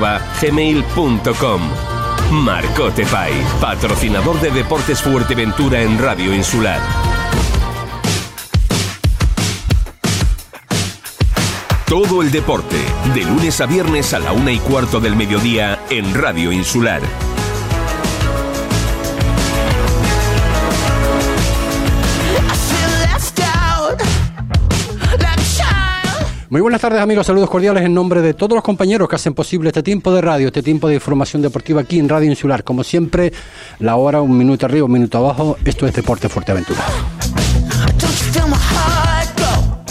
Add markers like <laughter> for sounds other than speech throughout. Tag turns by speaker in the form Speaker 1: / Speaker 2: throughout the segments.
Speaker 1: marcotepais.gmail.com Marcote patrocinador de Deportes Fuerteventura en Radio Insular. Todo el deporte, de lunes a viernes a la una y cuarto del mediodía en Radio Insular.
Speaker 2: Muy buenas tardes amigos, saludos cordiales en nombre de todos los compañeros que hacen posible este tiempo de radio, este tiempo de información deportiva aquí en Radio Insular. Como siempre, la hora un minuto arriba, un minuto abajo, esto es Deporte Fuerteventura.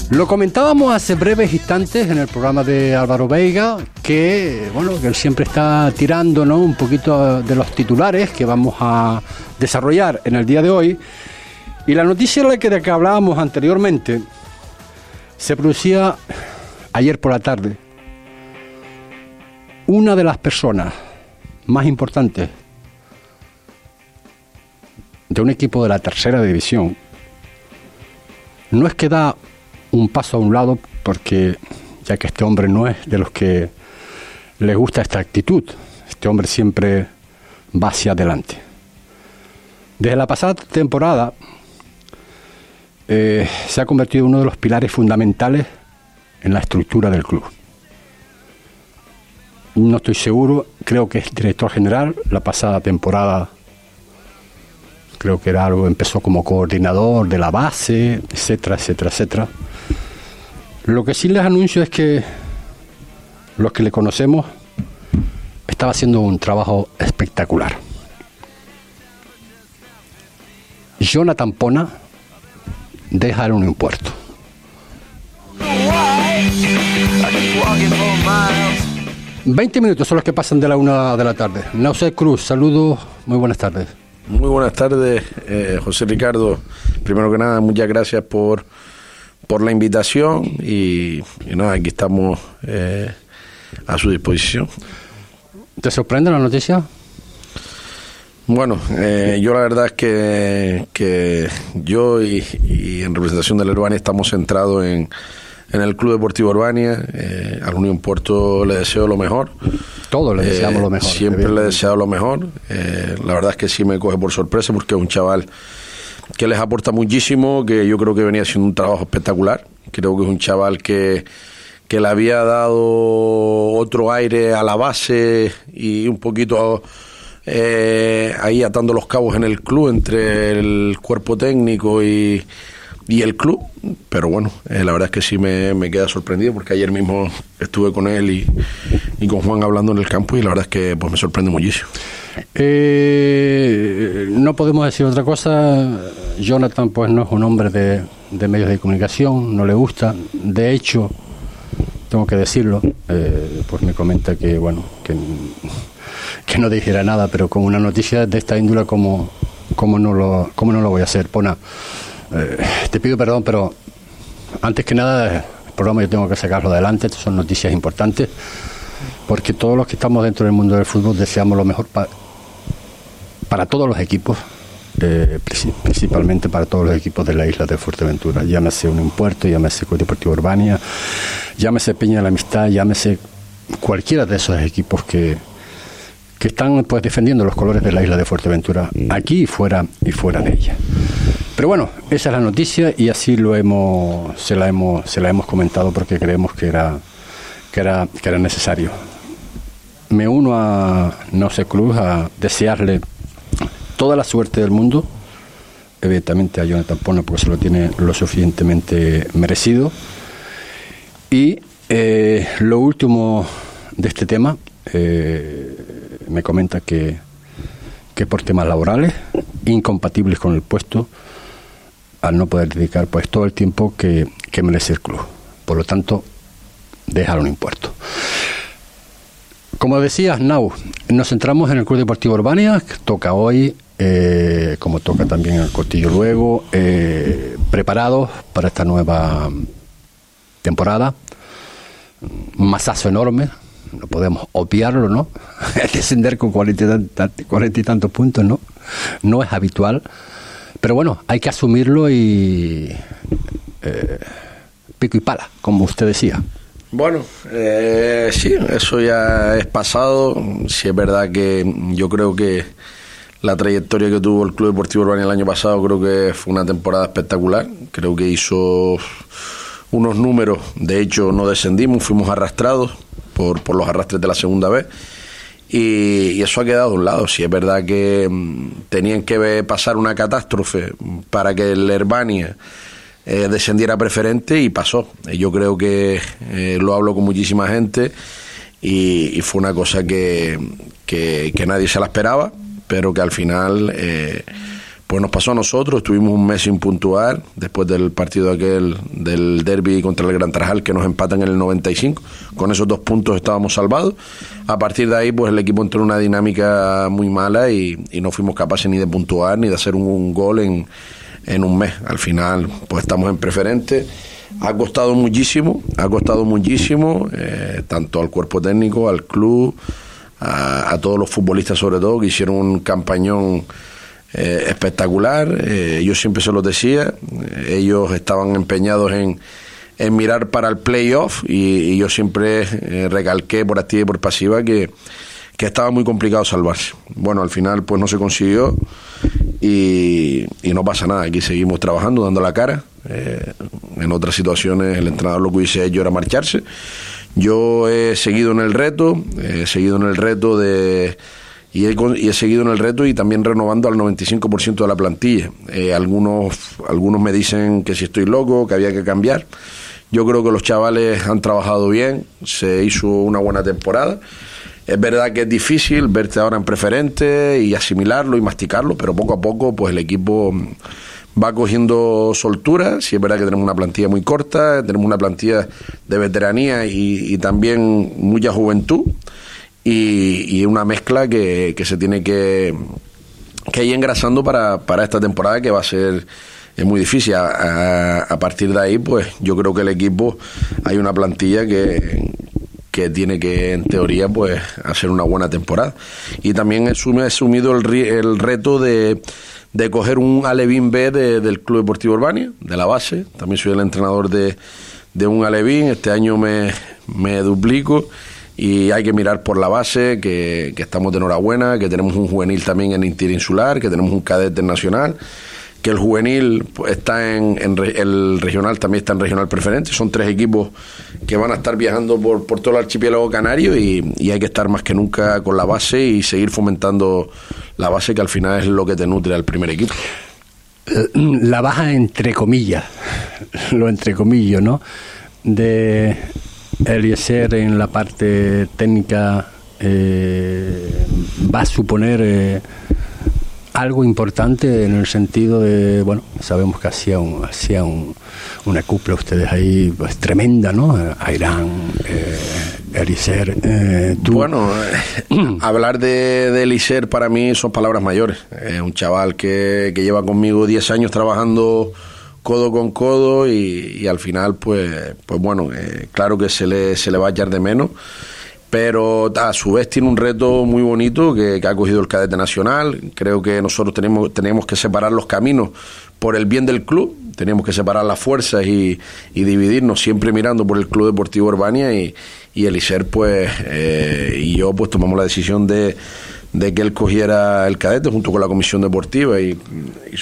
Speaker 2: Lo comentábamos hace breves instantes en el programa de Álvaro Veiga, que bueno, que él siempre está tirando ¿no? un poquito de los titulares que vamos a desarrollar en el día de hoy. Y la noticia de la que, hablábamos anteriormente se producía ayer por la tarde. Una de las personas más importantes de un equipo de la tercera división no es que da un paso a un lado porque ya que este hombre no es de los que le gusta esta actitud, este hombre siempre va hacia adelante. Desde la pasada temporada eh, se ha convertido en uno de los pilares fundamentales en la estructura del club. No estoy seguro, creo que es director general. La pasada temporada creo que era algo, empezó como coordinador de la base, etcétera, etcétera, etcétera. Lo que sí les anuncio es que los que le conocemos estaba haciendo un trabajo espectacular. Jonathan Pona deja el un puerto. 20 minutos son los que pasan de la una de la tarde. Nausé Cruz, saludos, muy buenas tardes.
Speaker 3: Muy buenas tardes, eh, José Ricardo. Primero que nada, muchas gracias por, por la invitación y, nada, aquí estamos eh, a su disposición.
Speaker 2: ¿Te sorprende la noticia?
Speaker 3: Bueno, eh, yo la verdad es que, que yo y, en representación de la Urbania estamos centrados en, en el Club Deportivo Urbania. Eh, al Unión Puerto le deseo lo mejor.
Speaker 2: Todos le deseamos lo mejor.
Speaker 3: Siempre le he deseado lo mejor. la verdad es que sí me coge por sorpresa porque es un chaval que les aporta muchísimo, que yo creo que venía haciendo un trabajo espectacular. Creo que es un chaval que, que le había dado otro aire a la base y un poquito eh, ahí atando los cabos en el club entre el cuerpo técnico y, y el club. Pero bueno, eh, la verdad es que sí me, me, queda sorprendido porque ayer mismo estuve con él y, y, con Juan hablando en el campo y la verdad es que pues me sorprende muchísimo.
Speaker 2: Eh, no podemos decir otra cosa. Jonathan pues no es un hombre de, de medios de comunicación, no le gusta. De hecho, tengo que decirlo, pues me comenta que bueno que que no dijera nada, pero con una noticia de esta índole, como, como, no, lo, como no lo voy a hacer? Pona, eh, te pido perdón, pero antes que nada, el programa yo tengo que sacarlo adelante, estas son noticias importantes, porque todos los que estamos dentro del mundo del fútbol deseamos lo mejor para todos los equipos, eh, principalmente para todos los equipos de la isla de Fuerteventura. Llámese un Puerto, llámese Deportivo Urbania, llámese Peña de la Amistad, llámese cualquiera de esos equipos que, que están pues defendiendo los colores de la isla de Fuerteventura, aquí y fuera y fuera de ella. Pero bueno, esa es la noticia y así lo hemos, se la hemos, se la hemos comentado porque creemos que era, que era, que era necesario. Me uno a No sé Cruz a desearle toda la suerte del mundo, evidentemente a Jonathan Pona porque se lo tiene lo suficientemente merecido. Y eh, lo último de este tema, eh, me comenta que, que por temas laborales, incompatibles con el puesto, al no poder dedicar pues todo el tiempo que, merece el club. Por lo tanto, dejar un impuesto. Como decías, Nau, nos centramos en el Club Deportivo Urbania, que toca hoy, eh, como toca también el Cortillo luego, eh, preparados para esta nueva temporada. Un masazo enorme, no podemos obviarlo, ¿no? <laughs> Descender con cuarenta y tantos puntos, ¿no? No es habitual. Pero bueno, hay que asumirlo y eh, pico y pala, como usted decía.
Speaker 3: Bueno, eh, sí, eso ya es pasado. Sí es verdad que yo creo que la trayectoria que tuvo el Club Deportivo Urbana el año pasado creo que fue una temporada espectacular. Creo que hizo unos números, de hecho no descendimos, fuimos arrastrados por, los arrastres de la segunda vez. Y, eso ha quedado a un lado. Si es verdad que mm, tenían que pasar una catástrofe para que el Herbania eh, descendiera preferente y pasó. Yo creo que eh, lo hablo con muchísima gente y, fue una cosa que, que, nadie se la esperaba, pero que al final eh, pues nos pasó a nosotros. Tuvimos un mes sin puntuar después del partido aquel del derby contra el Gran Trajal que nos empatan en el 95. Con esos dos puntos estábamos salvados. A partir de ahí, pues el equipo entró en una dinámica muy mala y, no fuimos capaces ni de puntuar ni de hacer un gol en en un mes. Al final, pues estamos en preferente. Ha costado muchísimo, ha costado muchísimo, eh, tanto al cuerpo técnico, al club, a, todos los futbolistas sobre todo, que hicieron un campañón eh, espectacular. Eh, yo siempre se los decía, ellos estaban empeñados en, en mirar para el playoff y, y yo siempre recalqué por activa y por pasiva que, que estaba muy complicado salvarse. Bueno, al final pues no se consiguió y, no pasa nada, aquí seguimos trabajando, dando la cara. Eh, en otras situaciones el entrenador lo que hubiese hecho era marcharse. Yo he seguido en el reto, he seguido en el reto de... Y he, y he seguido en el reto y también renovando al 95% de la plantilla. Eh, algunos, algunos me dicen que si estoy loco, que había que cambiar. Yo creo que los chavales han trabajado bien, se hizo una buena temporada. Es verdad que es difícil verte ahora en preferente y asimilarlo y masticarlo, pero poco a poco pues el equipo va cogiendo soltura. Si es verdad que tenemos una plantilla muy corta, tenemos una plantilla de veteranía y, también mucha juventud y, una mezcla que, se tiene que, que ir engrasando para, para esta temporada que va a ser es muy difícil. A, a, partir de ahí, pues yo creo que el equipo hay una plantilla que, que tiene que, en teoría, pues hacer una buena temporada. Y también he asumido el, el reto de, de coger un Alevín B del Club Deportivo Urbania, de la base. También soy el entrenador de, de un Alevín. Este año me, me duplico y hay que mirar por la base, que, que, estamos de enhorabuena, que tenemos un juvenil también en interinsular, que tenemos un cadete nacional que el juvenil pues, está en, el regional, también está en regional preferente. Son tres equipos que van a estar viajando por, por todo el archipiélago canario y, hay que estar más que nunca con la base y seguir fomentando la base que al final es lo que te nutre al primer equipo.
Speaker 2: La baja entre comillas, lo entre comillas, ¿no? De Eliezer en la parte técnica eh, va a suponer... Eh, algo importante en el sentido de, bueno, sabemos que hacía, un, hacía un, una cupla ustedes ahí pues, tremenda, ¿no? Airán, eh, Eliser. Eh,
Speaker 3: bueno, eh, <clears throat> hablar de, de para mí son palabras mayores. Es un chaval que, que lleva conmigo 10 años trabajando codo con codo y, y al final, pues, pues bueno, eh, claro que se le, se le va a echar de menos pero a su vez tiene un reto muy bonito que, ha cogido el cadete nacional. Creo que nosotros tenemos, tenemos que separar los caminos por el bien del club, tenemos que separar las fuerzas y, dividirnos siempre mirando por el Club Deportivo Urbania y, y Eliser pues eh, y yo pues tomamos la decisión de de que él cogiera el cadete junto con la comisión deportiva y,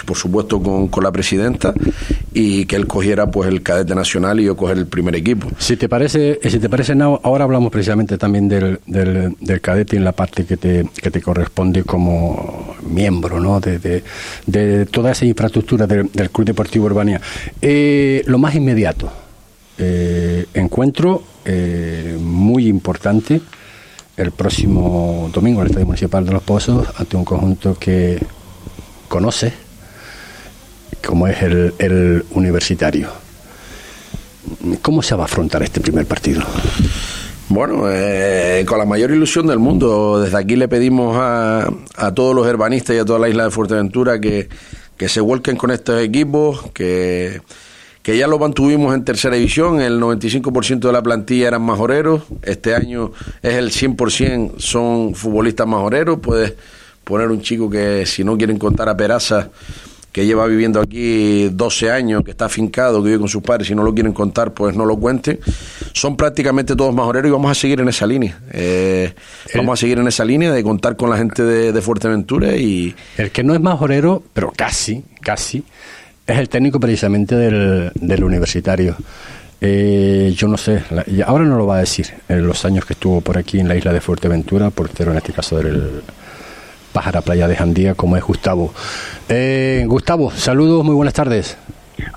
Speaker 3: por supuesto con, la presidenta y que él cogiera pues el cadete nacional y yo coger el primer equipo.
Speaker 2: Si te parece, eh, si te parece ahora hablamos precisamente también del, del, cadete en la parte que te, que te corresponde como miembro ¿no? de, de, toda esa infraestructura del, Club Deportivo Urbania. Eh, lo más inmediato, eh, encuentro muy importante el próximo domingo en el Estadio Municipal de Los Pozos ante un conjunto que conoce, como es el, universitario. ¿Cómo se va a afrontar este primer partido?
Speaker 3: Bueno, eh, con la mayor ilusión del mundo. Desde aquí le pedimos a, a todos los herbanistas y a toda la isla de Fuerteventura que, que se vuelquen con estos equipos, que, que ya lo mantuvimos en tercera división, el 95% de la plantilla eran majoreros, este año es el 100% son futbolistas majoreros, puedes poner un chico que si no quieren contar a Peraza, que lleva viviendo aquí 12 años, que está afincado, que vive con sus padres, si no lo quieren contar, pues no lo cuenten. Son prácticamente todos majoreros y vamos a seguir en esa línea. Eh, vamos a seguir en esa línea de contar con la gente de, Fuerteventura y...
Speaker 2: El que no es majorero, pero casi, casi, es el técnico precisamente del, del universitario. Eh, yo no sé, ahora no lo va a decir, en los años que estuvo por aquí en la isla de Fuerteventura, portero en este caso del Pájara Playa de Jandía, como es Gustavo. Eh, Gustavo, saludos, muy buenas tardes.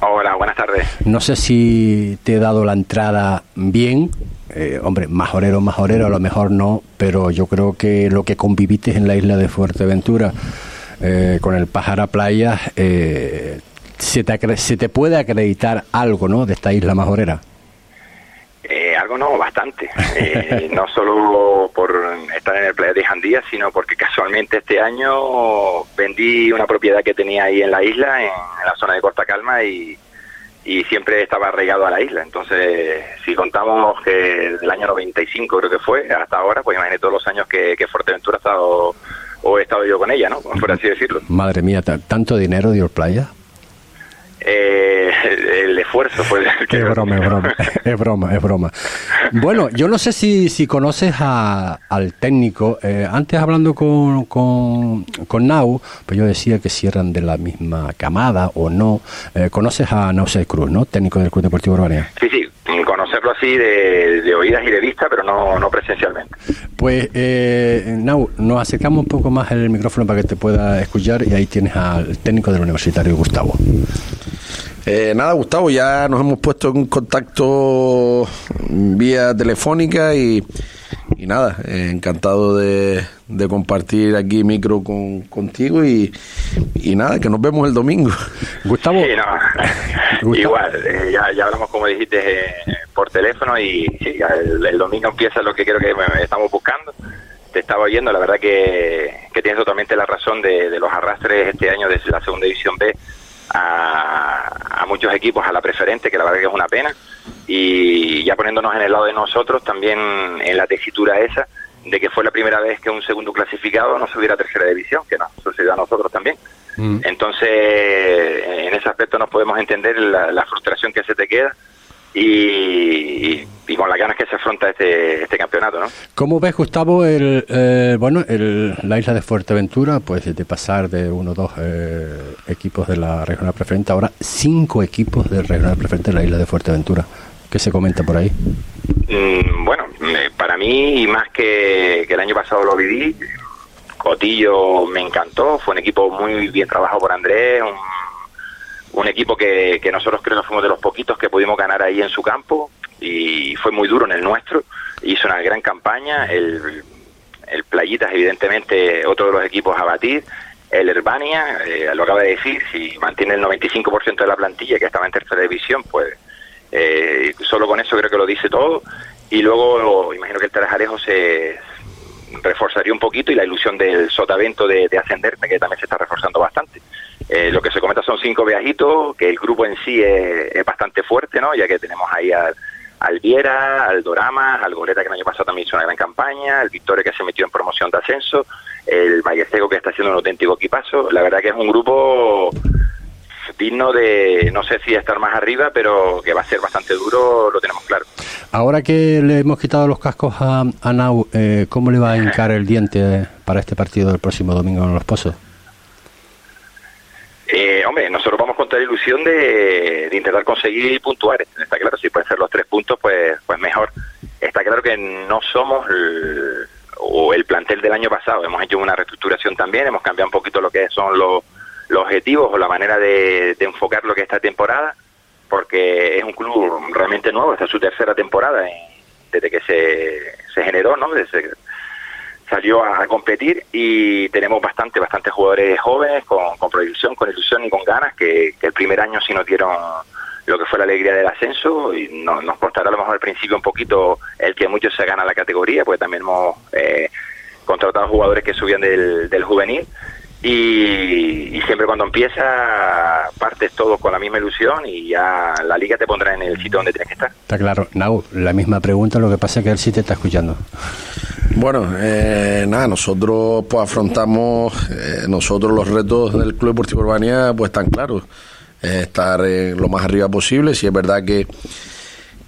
Speaker 4: Hola, buenas tardes.
Speaker 2: No sé si te he dado la entrada bien. Eh, hombre, majorero, majorero, a lo mejor no, pero yo creo que lo que conviviste en la isla de Fuerteventura eh, con el Pájara Playa, se, te, se te puede acreditar algo, ¿no?, de esta isla majorera
Speaker 4: algo no, bastante. <laughs> Eh, no solo por estar en el Playa de Jandía, sino porque casualmente este año vendí una propiedad que tenía ahí en la isla, en, la zona de Corta Calma, y, y siempre estaba arraigado a la isla. Entonces, si contamos que del año 95 creo que fue, hasta ahora, pues imagínate todos los años que, que Fuerteventura ha estado, o he estado yo con ella, ¿no? Por así decirlo.
Speaker 2: Madre mía, ¿tanto dinero dio el Playa?
Speaker 4: Eh, el esfuerzo fue
Speaker 2: que es broma, es broma, es broma, es broma. Bueno, yo no sé si, si conoces a, al técnico. Eh, antes hablando con, con, con, Nau, pues yo decía que si eran de la misma camada o no. Eh, conoces a Nausel Cruz, ¿no? Técnico del Club Deportivo Urbania.
Speaker 4: Sí, sí, conocerlo así de, de, oídas y de vista, pero no, no presencialmente.
Speaker 2: Pues, eh, Nau, nos acercamos un poco más el micrófono para que te pueda escuchar y ahí tienes al técnico del Universitario, Gustavo.
Speaker 3: Eh, nada, Gustavo, ya nos hemos puesto en contacto vía telefónica y, y nada, eh, encantado de, compartir aquí micro con, contigo y, y, nada, que nos vemos el domingo. <laughs> <laughs>
Speaker 4: Gustavo. Igual, eh, ya, ya, hablamos como dijiste por teléfono y el, domingo empieza lo que creo que estamos buscando. Te estaba oyendo, la verdad que, que tienes totalmente la razón de, de los arrastres este año desde la segunda división B a, muchos equipos a la preferente, que la verdad que es una pena, y ya poniéndonos en el lado de nosotros, también en la tesitura esa, de que fue la primera vez que un segundo clasificado no subiera a tercera división, que nos sucedió a nosotros también. Mm. Entonces, en ese aspecto nos podemos entender la frustración que se te queda y, con las ganas que se afronta este, este campeonato, ¿no?
Speaker 2: ¿Cómo ves, Gustavo, el, eh, bueno, el, la isla de Fuerteventura, pues de pasar de uno o dos eh, equipos de la regional preferente, ahora cinco equipos de regional preferente de la isla de Fuerteventura? ¿Qué se comenta por ahí?
Speaker 4: Mm, bueno, para mí, y más que, que el año pasado lo viví, Cotillo me encantó, fue un equipo muy bien trabajado por Andrés, un un equipo que, que nosotros creo que fuimos de los poquitos que pudimos ganar ahí en su campo y fue muy duro en el nuestro, hizo una gran campaña, el, el Playitas evidentemente otro de los equipos a batir, el Herbania, eh, lo acaba de decir, si mantiene el 95% de la plantilla que estaba en tercera división, pues eh, solo con eso creo que lo dice todo y luego imagino que el Tarajarejo se reforzaría un poquito y la ilusión del Sotavento de, de ascender que también se está reforzando bastante. Eh, lo que se comenta son cinco viajitos, que el grupo en sí es, bastante fuerte, ¿no? Ya que tenemos ahí al, al Viera, al Dorama, al Goleta que el año pasado también hizo una gran campaña, el Victoria que se metió en promoción de ascenso, el Mayestego que está haciendo un auténtico equipazo. La verdad que es un grupo digno de, no sé si estar más arriba, pero que va a ser bastante duro, lo tenemos claro.
Speaker 2: Ahora que le hemos quitado los cascos a, a Nau, eh, ¿cómo le va a hincar el diente para este partido del próximo domingo en Los Pozos?
Speaker 4: Eh, hombre, nosotros vamos con toda la ilusión de, intentar conseguir puntuar. Está claro, si pueden ser los tres puntos, pues, pues mejor. Está claro que no somos el, o el plantel del año pasado. Hemos hecho una reestructuración también, hemos cambiado un poquito lo que son los, objetivos o la manera de, enfocar lo que es esta temporada, porque es un club realmente nuevo, esta es su tercera temporada desde que se, se generó, ¿no? Desde, salió a, competir y tenemos bastante, bastante jugadores jóvenes con con ilusión y con ganas que, el primer año sí nos dieron lo que fue la alegría del ascenso y no, nos costará a lo mejor al principio un poquito el que muchos se gana la categoría, porque también hemos eh, contratado jugadores que subían del juvenil y, siempre cuando empieza partes todos con la misma ilusión y ya la liga te pondrá en el sitio donde tienes que estar.
Speaker 2: Está claro. Nau, la misma pregunta, lo que pasa es que él sí te está escuchando.
Speaker 3: Bueno, eh, nada, nosotros pues afrontamos, eh, nosotros los retos del Club Deportivo Urbania pues están claros. estar lo más arriba posible, si es verdad que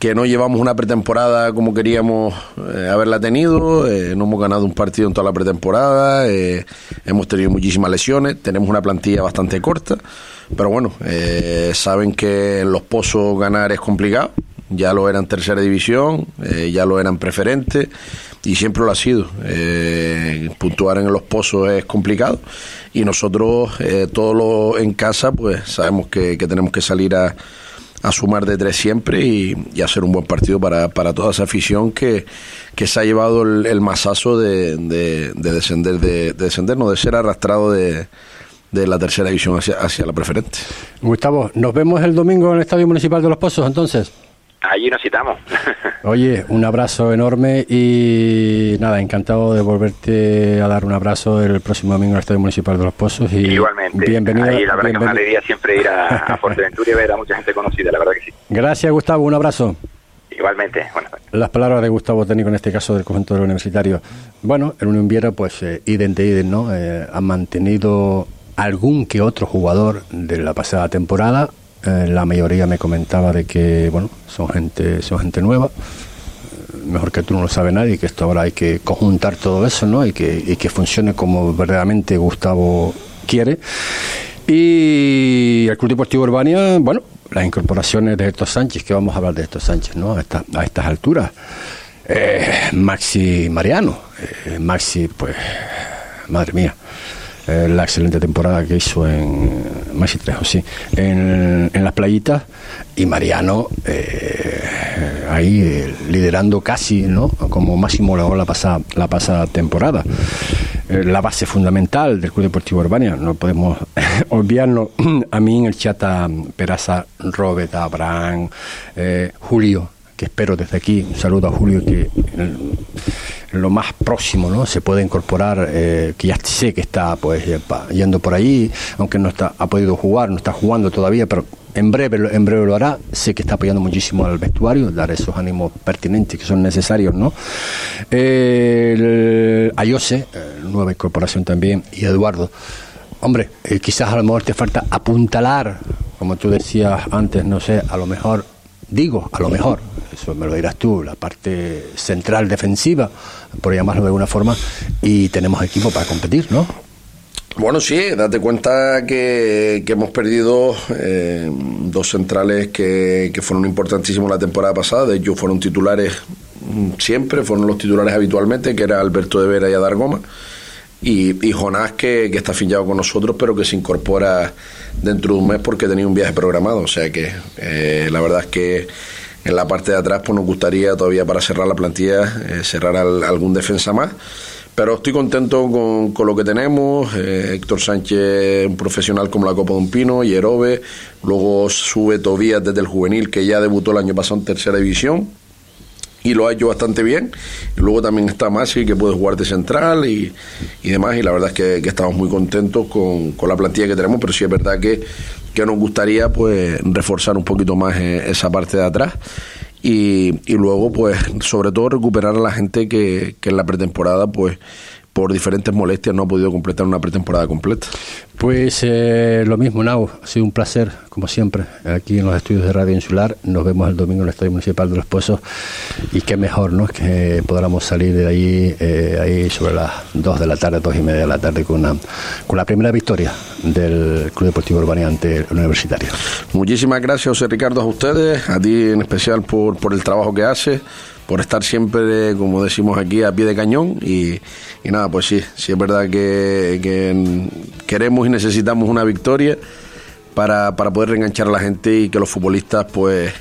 Speaker 3: que no llevamos una pretemporada como queríamos eh, haberla tenido, eh, no hemos ganado un partido en toda la pretemporada, eh, hemos tenido muchísimas lesiones, tenemos una plantilla bastante corta, pero bueno, saben que en los pozos ganar es complicado, ya lo eran tercera división, ya lo eran preferente y siempre lo ha sido. puntuar en los pozos es complicado y nosotros, todo lo en casa, pues sabemos que tenemos que salir a a sumar de tres siempre y, hacer un buen partido para, para toda esa afición que, que se ha llevado el, masazo de, de, descender, de, no de ser arrastrado de, de la tercera división hacia, hacia la preferente.
Speaker 2: Gustavo, nos vemos el domingo en el Estadio Municipal de Los Pozos entonces.
Speaker 4: Allí nos citamos. <laughs>
Speaker 2: Oye, un abrazo enorme y nada, encantado de volverte a dar un abrazo el próximo domingo al Estadio Municipal de Los Pozos. Y
Speaker 4: Igualmente.
Speaker 2: Bienvenido.
Speaker 4: Ahí, la verdad que es una alegría siempre ir a, <laughs> a Fuerteventura y ver a mucha gente conocida, la verdad que sí.
Speaker 2: Gracias, Gustavo. Un abrazo.
Speaker 4: Igualmente. Bueno.
Speaker 2: Las palabras de Gustavo Técnico, en este caso del conjunto del universitario. Bueno, el Unión Viera, pues, eh, idem ¿no? Eh, han mantenido algún que otro jugador de la pasada temporada eh, la mayoría me comentaba de que, bueno, son gente, son gente nueva. Mejor que tú no lo sabe nadie, que esto ahora hay que conjuntar todo eso, ¿no? Y que, y que funcione como verdaderamente Gustavo quiere. Y el Club Deportivo Urbania, bueno, las incorporaciones de Héctor Sánchez, que vamos a hablar de Héctor Sánchez, ¿no? A, a estas alturas. Eh, Maxi Mariano, eh, Maxi, pues, madre mía, eh, la excelente temporada que hizo en Maxi Trejo, sí, en, las playitas y Mariano eh, ahí eh, liderando casi, ¿no? Como máximo la pasada, la pasada temporada. la base fundamental del Club Deportivo Urbania, no podemos <laughs> olvidarnos <clears throat> a mí en el Chata Peraza, Robert, Abraham, Julio, espero desde aquí, un saludo a Julio que lo más próximo, ¿no? Se puede incorporar, eh, que ya sé que está pues yendo por ahí, aunque no está, ha podido jugar, no está jugando todavía, pero en breve, en breve lo hará. Sé que está apoyando muchísimo al vestuario, dar esos ánimos pertinentes que son necesarios, ¿no? Eh, Ayose, eh, nueva incorporación también, y Eduardo. Hombre, eh, quizás a lo mejor te falta apuntalar, como tú decías antes, no sé, a lo mejor, digo, a lo mejor, eso me lo dirás tú, la parte central defensiva, por llamarlo de alguna forma, y tenemos equipo para competir, ¿no?
Speaker 3: Bueno, sí, date cuenta que, hemos perdido eh, dos centrales que, que, fueron importantísimos la temporada pasada, de hecho fueron titulares mm, siempre, fueron los titulares habitualmente, que era Alberto de Vera y Adar Goma, y, y Jonás que, que está fijado con nosotros, pero que se incorpora dentro de un mes porque tenía un viaje programado, o sea que eh, la verdad es que en la parte de atrás, pues nos gustaría todavía para cerrar la plantilla, eh, cerrar algún defensa más. Pero estoy contento con, con lo que tenemos. Eh, Héctor Sánchez, un profesional como la Copa de un Pino, Yerobe. Luego sube Tobías desde el juvenil, que ya debutó el año pasado en tercera división. Y lo ha hecho bastante bien. Luego también está Masi, que puede jugar de central y, y demás. Y la verdad es que, que estamos muy contentos con, con la plantilla que tenemos. Pero sí es verdad que que nos gustaría pues reforzar un poquito más eh, esa parte de atrás y, y luego pues sobre todo recuperar a la gente que, que en la pretemporada pues por diferentes molestias no ha podido completar una pretemporada completa.
Speaker 2: Pues eh, lo mismo, Nau, ha sido un placer, como siempre, aquí en los estudios de Radio Insular. Nos vemos el domingo en el Estadio Municipal de Los Pozos y qué mejor, ¿no? Que podamos salir de ahí, eh, ahí sobre las 2 de la tarde, dos y media de la tarde, con, una, con la primera victoria del Club Deportivo Urbano ante el Universitario.
Speaker 3: Muchísimas gracias, José Ricardo, a ustedes, a ti en especial por, por el trabajo que haces por estar siempre, como decimos aquí, a pie de cañón. Y, nada, pues sí, sí es verdad que, queremos y necesitamos una victoria para, para poder reenganchar a la gente y que los futbolistas, pues.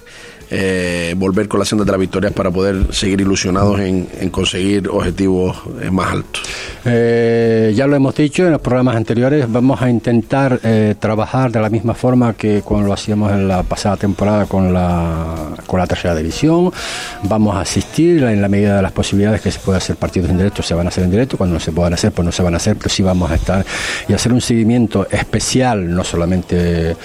Speaker 3: Eh, volver con la senda de las victorias para poder seguir ilusionados en, conseguir objetivos eh, más altos.
Speaker 2: Eh, ya lo hemos dicho en los programas anteriores, vamos a intentar trabajar de la misma forma que cuando lo hacíamos en la pasada temporada con la, con la tercera división. Vamos a asistir en la medida de las posibilidades que se pueda hacer partidos en directo, se van a hacer en directo, cuando no se puedan hacer, pues no se van a hacer, pero sí vamos a estar y hacer un seguimiento especial, no solamente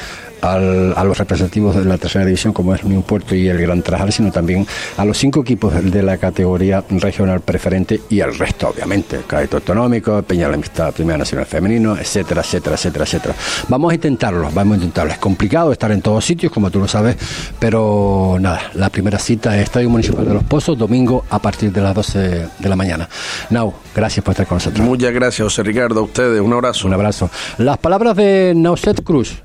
Speaker 2: a los representativos de la tercera división como es New Puerto y el Gran Trajal, sino también a los cinco equipos de la categoría regional preferente y al resto, obviamente, Cadete Autonómico, Peña la Amistad Primera Nacional Femenino, etcétera, etcétera, etcétera, etcétera. Vamos a intentarlo, vamos a intentarlo. Es complicado estar en todos sitios, como tú lo sabes, pero nada, la primera cita es Estadio Municipal de Los Pozos, domingo a partir de las 12 de la mañana. Nau, gracias por estar con nosotros.
Speaker 3: Muchas gracias, José Ricardo, a ustedes, un abrazo.
Speaker 2: Un abrazo. Las palabras de Nauset Cruz.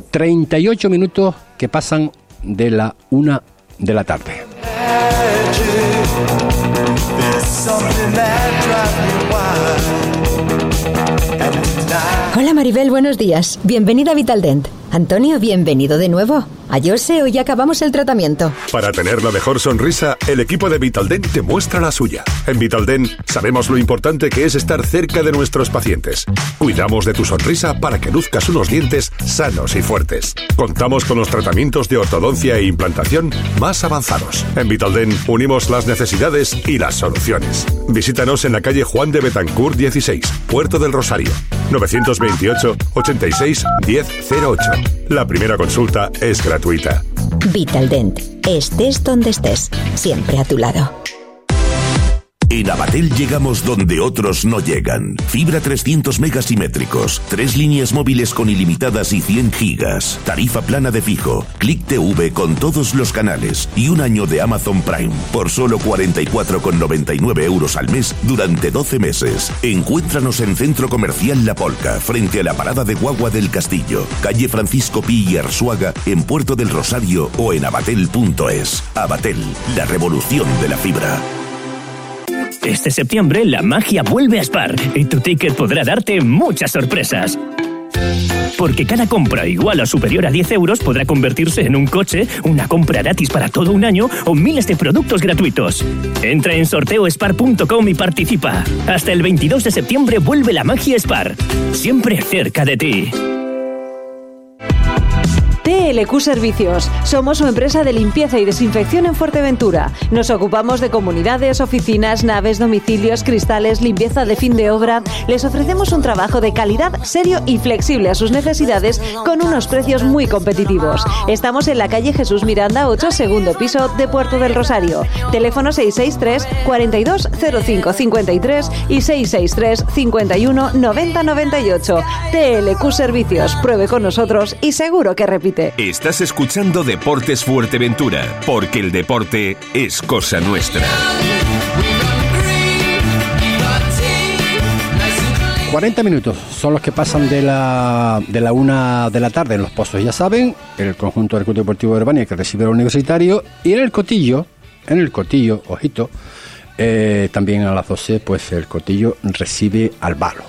Speaker 2: 38 minutos que pasan de la una de la tarde.
Speaker 5: Hola Maribel, buenos días. Bienvenida a Vitaldent. Antonio, bienvenido de nuevo. A Jose, hoy acabamos el tratamiento.
Speaker 6: Para tener la mejor sonrisa, el equipo de Vitaldent te muestra la suya. En Vitaldent sabemos lo importante que es estar cerca de nuestros pacientes. Cuidamos de tu sonrisa para que luzcas unos dientes sanos y fuertes. Contamos con los tratamientos de ortodoncia e implantación más avanzados. En Vitaldent unimos las necesidades y las soluciones. Visítanos en la calle Juan de Betancourt 16, Puerto del Rosario. 928 86 1008. La primera consulta es gratuita.
Speaker 5: Vitaldent. Estés donde estés, siempre a tu lado.
Speaker 7: En Abatel llegamos donde otros no llegan. Fibra 300 megasimétricos, tres líneas móviles con ilimitadas y 100 gigas, tarifa plana de fijo, Click TV con todos los canales y un año de Amazon Prime por solo 44,99 euros al mes durante 12 meses. Encuéntranos en Centro Comercial La Polca, frente a la parada de Guagua del Castillo, calle Francisco Pi y Arzuaga, en Puerto del Rosario o en abatel.es. Abatel, la revolución de la fibra.
Speaker 8: Este septiembre la magia vuelve a Spar y tu ticket podrá darte muchas sorpresas. Porque cada compra igual o superior a 10 euros podrá convertirse en un coche, una compra gratis para todo un año o miles de productos gratuitos. Entra en sorteospar.com y participa. Hasta el 22 de septiembre vuelve la magia Spar. Siempre cerca de ti.
Speaker 9: TLQ Servicios. Somos su empresa de limpieza y desinfección en Fuerteventura. Nos ocupamos de comunidades, oficinas, naves, domicilios, cristales, limpieza de fin de obra. Les ofrecemos un trabajo de calidad, serio y flexible a sus necesidades con unos precios muy competitivos. Estamos en la calle Jesús Miranda 8, segundo piso de Puerto del Rosario. Teléfono 663 42 05 53 y 663 51 90 98. TLQ Servicios. Pruebe con nosotros y seguro que repite.
Speaker 1: Estás escuchando Deportes Fuerteventura, porque el deporte es cosa nuestra.
Speaker 2: 40 minutos son los que pasan de la, de la una de la tarde en los pozos, ya saben, el conjunto del Club Deportivo de Urbania que recibe al universitario y en el Cotillo, en el Cotillo, ojito, eh, también a las 12, pues el Cotillo recibe al Balo.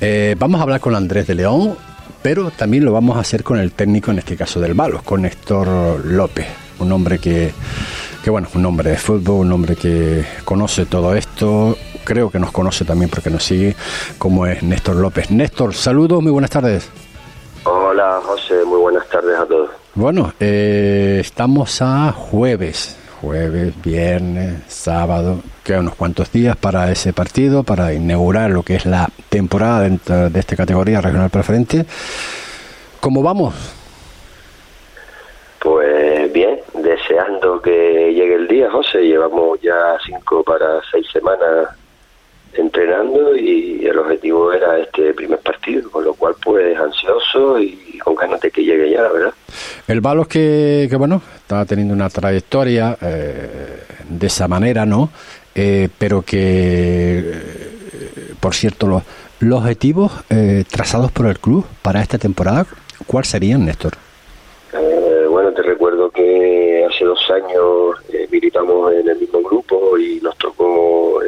Speaker 2: Eh, vamos a hablar con Andrés de León, pero también lo vamos a hacer con el técnico, en este caso del Balos, con Néstor López, un hombre que, que, bueno, un hombre de fútbol, un hombre que conoce todo esto, creo que nos conoce también porque nos sigue, como es Néstor López. Néstor, saludos, muy buenas tardes.
Speaker 10: Hola José, muy buenas tardes a todos.
Speaker 2: Bueno, eh, estamos a jueves, jueves, viernes, sábado, quedan unos cuantos días para ese partido, para inaugurar lo que es la temporada dentro de esta categoría regional preferente. ¿Cómo vamos?
Speaker 10: Pues bien, deseando que llegue el día, José. Llevamos ya cinco para seis semanas entrenando y el objetivo era este primer partido, con lo cual pues ansioso y con ganas de que llegue ya, la verdad.
Speaker 2: El Balos que, que bueno, está teniendo una trayectoria eh, de esa manera, ¿no? Eh, pero que, eh, por cierto, los, los objetivos eh, trazados por el club para esta temporada, ¿cuáles serían, Néstor?
Speaker 10: Eh, bueno, te recuerdo que hace dos años militamos en el mismo grupo y nos tocó eh,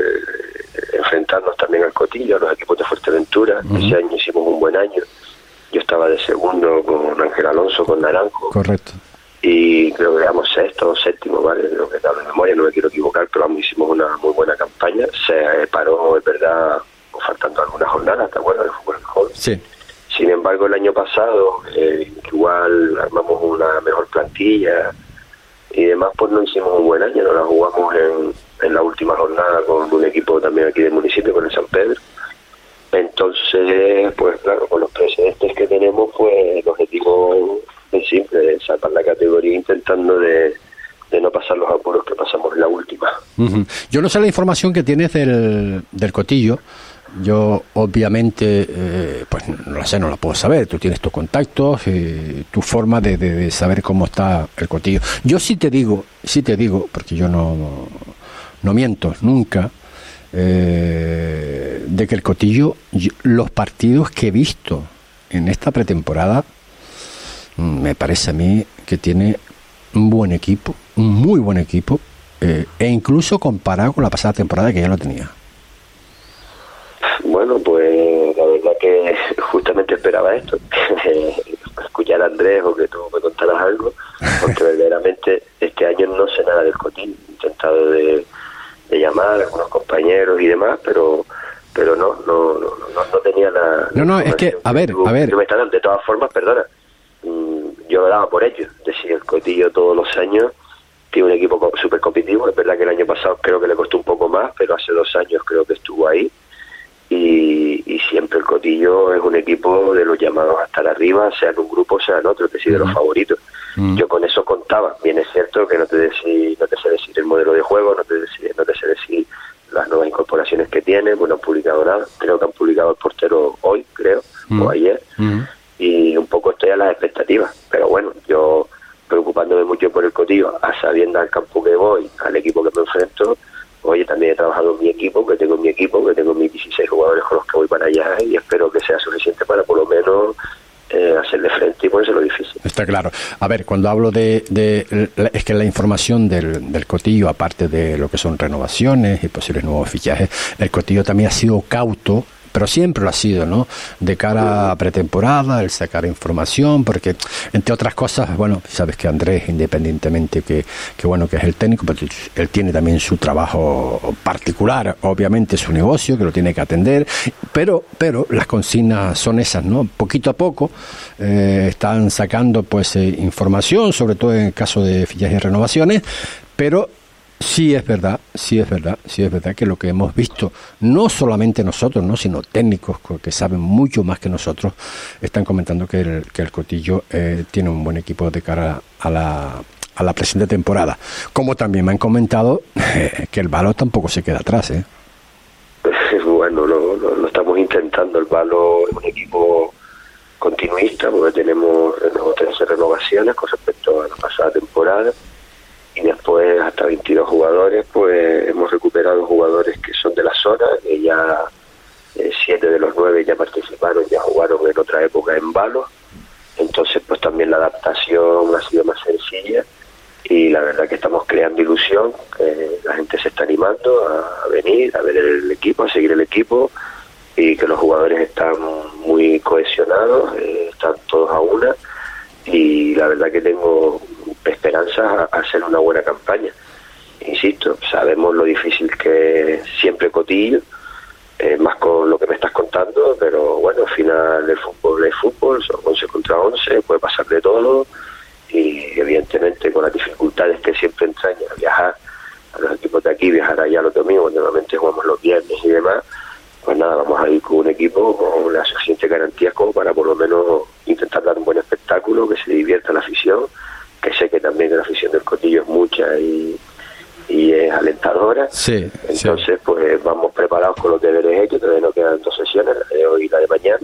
Speaker 10: enfrentarnos también al Cotillo, a los equipos de Fuerteventura. Ese año hicimos un buen año. Yo estaba de segundo con Ángel Alonso, con Naranjo,
Speaker 2: Correcto.
Speaker 10: y creo que quedamos sexto o séptimo, ¿vale? Creo que hablo de memoria, no me quiero equivocar, pero ambos hicimos una muy buena campaña. Se eh, paró, es verdad, una jornada, ¿te acuerdas? del fútbol joven.
Speaker 2: Sí.
Speaker 10: Sin embargo, el año pasado, eh, igual armamos una mejor plantilla y demás, pues no hicimos un buen año, no la jugamos en, en la última jornada con un equipo también aquí del municipio, con el San Pedro. Entonces, pues claro, con los precedentes que tenemos, pues el objetivo es simple, de salvar la categoría intentando de, de no pasar los apuros que pasamos en la última.
Speaker 2: Yo no sé la información que tienes del, del cotillo. Yo, obviamente, eh, pues no la sé, no la puedo saber. Tú tienes tus contactos, eh, tu forma de, de- de saber cómo está el cotillo. Yo sí te digo, sí te digo, porque yo no, no, miento nunca, eh, de que el cotillo, los partidos que he visto en esta pretemporada, mm, me parece a mí que tiene un buen equipo, un muy buen equipo, eh, e incluso comparado con la pasada temporada que ya lo tenía.
Speaker 10: Bueno, pues la verdad que justamente esperaba esto, <laughs> escuchar a Andrés o que tú me contaras algo, porque <laughs> verdaderamente este año no sé nada del cotín. He intentado de, de llamar a algunos compañeros y demás, pero pero no no no, no, no tenía la...
Speaker 2: No, no, es que, a ver,
Speaker 10: tú-
Speaker 2: a ver.
Speaker 10: De todas formas, perdona, mm, yo daba por ello. Es decir, el Cotillo todos los años tiene un equipo súper competitivo. Es verdad que el año pasado creo que le costó un poco más, pero hace dos años creo que estuvo ahí. Y, y siempre el Cotillo es un equipo de los llamados a estar arriba, sea en un grupo, sea en otro, es decir, de los favoritos. Yo con eso contaba. Bien es cierto que no te, decí- no te sé decir el modelo de juego, no te, decí- no te sé decir las nuevas incorporaciones que tiene, bueno, han publicado nada. Creo que han publicado el portero hoy, creo, o ayer y un poco estoy a las expectativas. Pero bueno, yo preocupándome mucho por el cotillo, a sabiendo al campo que voy, al equipo que me enfrento, oye, también he trabajado en mi equipo, que tengo mi equipo, que tengo mis 16 jugadores con los que voy para allá y espero que sea suficiente para por lo menos eh, hacerle frente y ponérselo difícil.
Speaker 2: Está claro. A ver, cuando hablo de... de- es que la información del, del cotillo, aparte de lo que son renovaciones y posibles nuevos fichajes, el cotillo también ha sido cauto pero siempre lo ha sido, ¿no? De cara a pretemporada, el sacar información, porque entre otras cosas, bueno, sabes que Andrés, independientemente que, que bueno, que es el técnico, pero él tiene también su trabajo particular, obviamente su negocio, que lo tiene que atender, pero, pero las consignas son esas, ¿no? Poquito a poco eh, están sacando pues eh, información, sobre todo en el caso de fichajes y renovaciones, pero Sí es verdad, sí es verdad, sí es verdad que lo que hemos visto, no solamente nosotros, no, sino técnicos co- que saben mucho más que nosotros, están comentando que el, que el Cotillo eh, tiene un buen equipo de cara a la, a la presente temporada. Como también me han comentado eh, <laughs> que el Balo tampoco se queda atrás, ¿eh? <laughs>
Speaker 10: bueno, lo, lo- lo estamos intentando. El Valo es un equipo continuista porque tenemos 13 renovaciones con respecto a la pasada temporada y después hasta 22 jugadores, pues hemos recuperado jugadores que son de la zona, que ya eh, siete de los nueve ya participaron, ya jugaron en otra época en Valo, entonces pues también la adaptación ha sido más sencilla y la verdad que estamos creando ilusión, la gente se está animando a, a venir, a ver el equipo, a seguir el equipo y que los jugadores están muy cohesionados, eh, están todos a una. Y la verdad que tengo esperanzas a, hacer una buena campaña. Insisto, sabemos lo difícil que es siempre Cotillo, eh, más con lo que me estás contando, pero bueno, al final el fútbol es fútbol, son 11 contra 11, puede pasar de todo y evidentemente con las dificultades que siempre entraña viajar a los equipos de aquí, viajar allá los domingos, normalmente jugamos los viernes y demás, pues nada, vamos a ir con un equipo con las suficientes garantías como para por lo menos intentar dar un buen espectáculo, que se divierta la afición, que sé que también la afición del Cotillo es mucha y, y es alentadora.
Speaker 2: Sí,
Speaker 10: Entonces, pues vamos preparados con los deberes hechos, todavía nos quedan dos sesiones, la de hoy y la de mañana,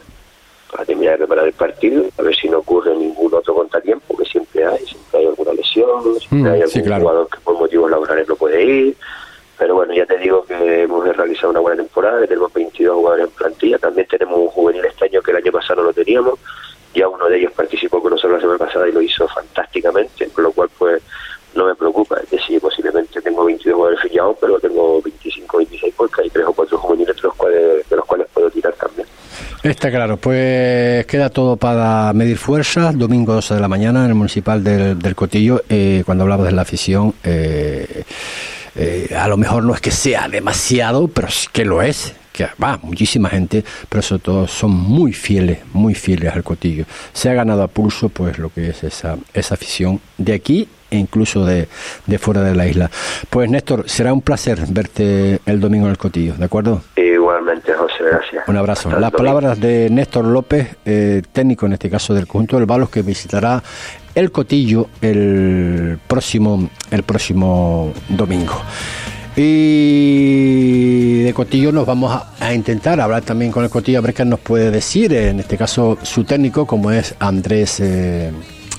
Speaker 10: para terminar de preparar el partido, a ver si no ocurre ningún otro contratiempo, que siempre hay, siempre hay alguna lesión, siempre
Speaker 2: Mm,
Speaker 10: hay algún
Speaker 2: sí, claro.
Speaker 10: jugador que por motivos laborales no puede ir, pero bueno, ya te digo que hemos realizado una buena temporada, tenemos 22 jugadores en plantilla, también tenemos un juvenil este año que el año pasado no lo teníamos, ya uno de ellos participó con nosotros la semana pasada y lo hizo fantásticamente, con lo cual pues no me preocupa, es decir, posiblemente tengo 22 jugadores fichados, pero tengo 25, 26 porque hay tres o cuatro juveniles de los cuales, de los cuales puedo tirar también.
Speaker 2: Está claro, pues queda todo para medir fuerzas, domingo 12 de la mañana en el municipal del, del Cotillo, eh, cuando hablamos de la afición, eh, eh, a lo mejor no es que sea demasiado, pero sí que lo es, que va muchísima gente, pero sobre todo son muy fieles, muy fieles al cotillo. Se ha ganado a pulso pues lo que es esa, esa afición de aquí e incluso de, de fuera de la isla. Pues Néstor, será un placer verte el domingo en el cotillo, ¿de acuerdo?
Speaker 10: Igualmente, José, gracias.
Speaker 2: Un abrazo.
Speaker 10: Hasta
Speaker 2: Las palabras de Néstor López, eh, técnico en este caso del conjunto del Balos, que visitará el Cotillo el próximo, el próximo domingo. Y de Cotillo nos vamos a, intentar hablar también con el Cotillo, a ver qué nos puede decir, en este caso su técnico, como es Andrés eh,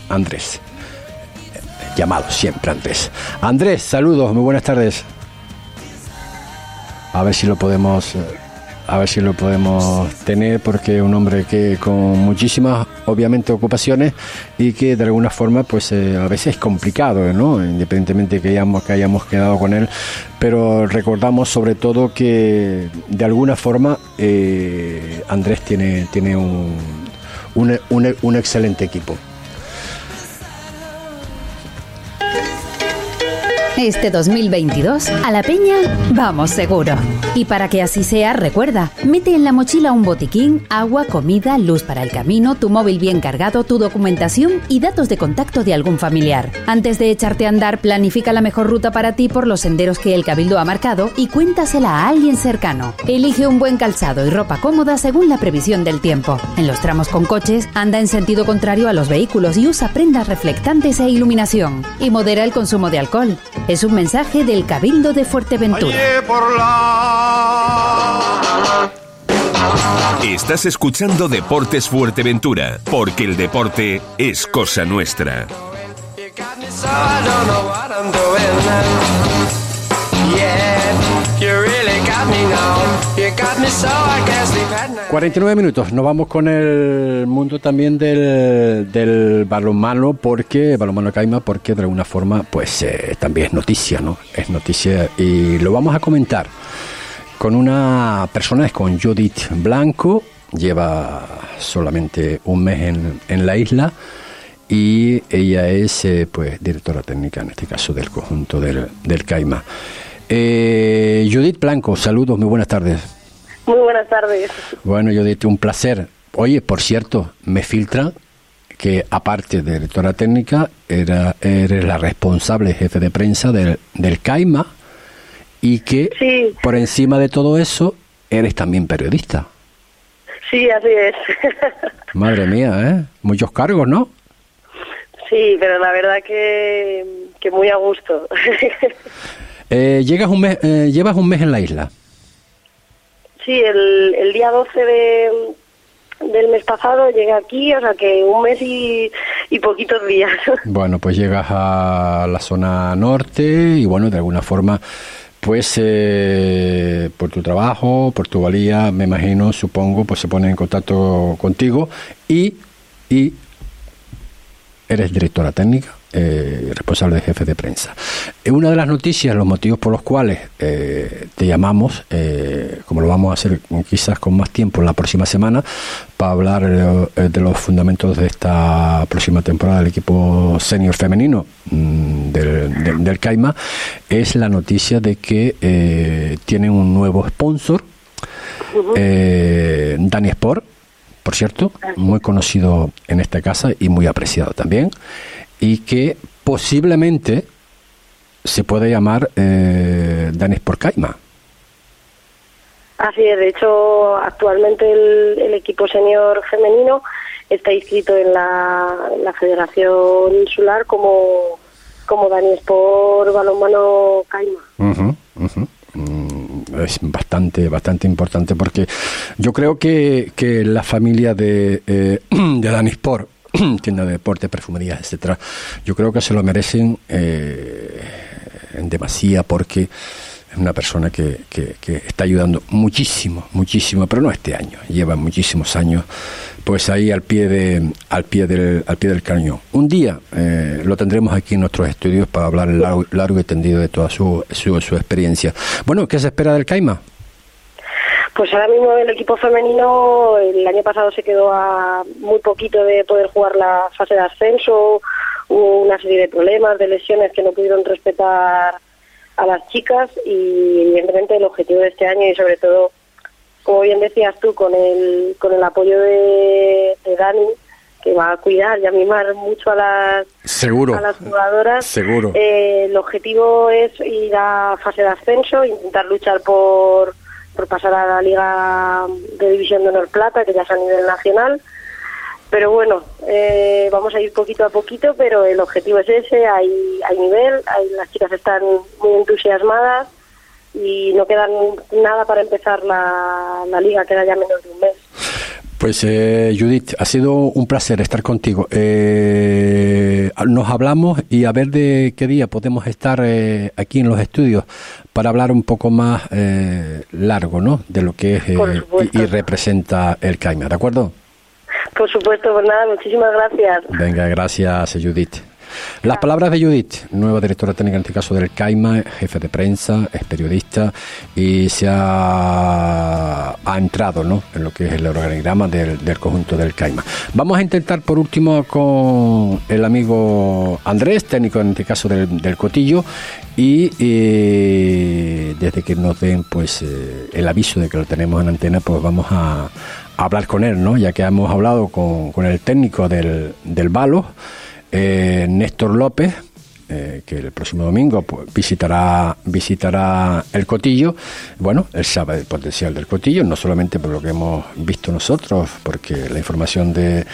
Speaker 2: Andrés. Llamado siempre Andrés. Andrés, saludos, muy buenas tardes. A ver si lo podemos eh, a ver si lo podemos tener porque es un hombre que con muchísimas obviamente ocupaciones y que de alguna forma pues eh, a veces es complicado no independientemente que hayamos que hayamos quedado con él. Pero recordamos sobre todo que de alguna forma eh, Andrés tiene tiene un, un, un- un excelente equipo
Speaker 11: Este 2022, a la peña vamos seguro. Y para que así sea, recuerda, mete en la mochila un botiquín, agua, comida, luz para el camino, tu móvil bien cargado, tu documentación y datos de contacto de algún familiar. Antes de echarte a andar, planifica la mejor ruta para ti por los senderos que el Cabildo ha marcado y cuéntasela a alguien cercano. Elige un buen calzado y ropa cómoda según la previsión del tiempo. En los tramos con coches, anda en sentido contrario a los vehículos y usa prendas reflectantes e iluminación. Y modera el consumo de alcohol. Es un mensaje del Cabildo de Fuerteventura.
Speaker 1: Estás escuchando Deportes Fuerteventura, porque el deporte es cosa nuestra.
Speaker 2: 49 minutos, nos vamos con el mundo también del, del balonmano, porque balonmano Caima, porque de alguna forma, pues eh, también es noticia, ¿no? Es noticia y lo vamos a comentar con una persona, es con Judith Blanco, lleva solamente un mes en, en la isla y ella es, eh, pues, directora técnica en este caso del conjunto del, del Caima. Eh, Judith Blanco, saludos, muy buenas tardes.
Speaker 12: Muy buenas tardes.
Speaker 2: Bueno, Judith, un placer. Oye, por cierto, me filtra que aparte de directora técnica, era, eres la responsable jefe de prensa del, del CAIMA y que por encima de todo eso eres también periodista.
Speaker 12: Sí, así es. <laughs>
Speaker 2: Madre mía, ¿eh? Muchos cargos, ¿no?
Speaker 12: sí, pero la verdad que, que muy a gusto. <laughs>
Speaker 2: Eh, llegas un mes, eh, llevas un mes en la isla.
Speaker 12: sí, el, el día 12 de, del mes pasado llegué aquí, o sea que un mes y, y poquitos días. <laughs>
Speaker 2: Bueno, pues llegas a la zona norte y bueno, de alguna forma, pues eh, por tu trabajo, por tu valía, me imagino, supongo, pues se pone en contacto contigo y, y eres directora técnica, eh, responsable de jefe de prensa. Eh, Una de las noticias, los motivos por los cuales eh, te llamamos, eh, como lo vamos a hacer quizás con más tiempo en la próxima semana, para hablar de los fundamentos de esta próxima temporada del equipo senior femenino mm, del, del, del Caima, es la noticia de que tienen un nuevo sponsor, Dani Sport, por cierto, muy conocido en esta casa y muy apreciado también, y que posiblemente se puede llamar eh, Dani Sport Caima.
Speaker 12: Así es, de hecho, actualmente el, el equipo senior femenino está inscrito en la, en la Federación Insular como, como Dani Sport Balonmano Caima.
Speaker 2: Mm, Es bastante, bastante importante porque yo creo que, que la familia de, eh, <clears throat> de Dani Sport, <clears throat> tienda de deporte, perfumerías, etcétera, yo creo que se lo merecen eh, en demasía porque es una persona que, que, está ayudando muchísimo, muchísimo, pero no este año, lleva muchísimos años, pues ahí al pie de, al pie del, al pie del cañón. Un día eh, lo tendremos aquí en nuestros estudios para hablar largo, largo y tendido de toda su, su, su experiencia. Bueno, ¿qué se espera del Caima?
Speaker 12: Pues ahora mismo el equipo femenino el año pasado se quedó a muy poquito de poder jugar la fase de ascenso, hubo una serie de problemas, de lesiones que no pudieron respetar a las chicas y evidentemente el objetivo de este año y sobre todo como bien decías tú, con el, con el apoyo de, de Dani, que va a cuidar y a mimar mucho a las,
Speaker 2: Seguro.
Speaker 12: a las jugadoras.
Speaker 2: Seguro.
Speaker 12: Eh, el objetivo es ir a fase de ascenso, intentar luchar por, por pasar a la Liga de División de Honor Plata, que ya es a nivel nacional. Pero bueno, eh, vamos a ir poquito a poquito, pero el objetivo es ese, hay, hay nivel, hay, las chicas están muy entusiasmadas y no queda nada para empezar la, la liga, queda ya menos de un mes.
Speaker 2: Pues eh, Judith, ha sido un placer estar contigo. Eh, nos hablamos y a ver de qué día podemos estar eh, aquí en los estudios para hablar un poco más eh, largo, ¿no? De lo que es eh, y, representa el Caima, ¿de acuerdo?
Speaker 12: Por supuesto, pues nada, muchísimas gracias.
Speaker 2: Venga, gracias Judith. Las palabras de Judith, nueva directora técnica en este caso del CAIMA, jefe de prensa, es periodista y se ha, ha entrado ¿no? en lo que es el organigrama del, del conjunto del CAIMA. Vamos a intentar por último con el amigo Andrés, técnico en este caso del, del Cotillo, y eh, desde que nos den pues eh, el aviso de que lo tenemos en antena, pues vamos a, a hablar con él, ¿no? ya que hemos hablado con, con el técnico del, del Balo eh, Néstor López, eh, que el próximo domingo pues, visitará visitará el Cotillo. Bueno, él sabe el potencial del Cotillo, no solamente por lo que hemos visto nosotros, porque la información de,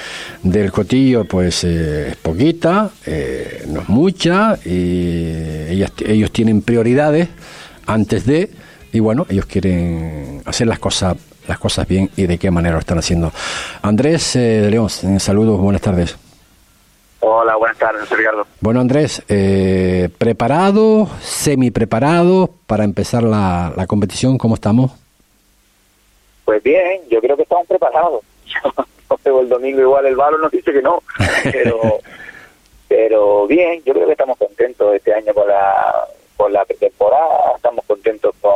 Speaker 2: del Cotillo pues eh, es poquita, eh, no es mucha, y ellas, ellos tienen prioridades antes de, y bueno, ellos quieren hacer las cosas las cosas bien y de qué manera lo están haciendo. Andrés de León, saludos, buenas tardes.
Speaker 13: Hola, buenas tardes, Ricardo.
Speaker 2: Bueno, Andrés, eh, ¿preparado, semi-preparado para empezar la, la competición? ¿Cómo estamos?
Speaker 13: Pues bien, yo creo que estamos preparados. <laughs> El domingo igual el balón nos dice que no, pero <laughs> pero bien, yo creo que estamos contentos este año con la con la pretemporada, estamos contentos con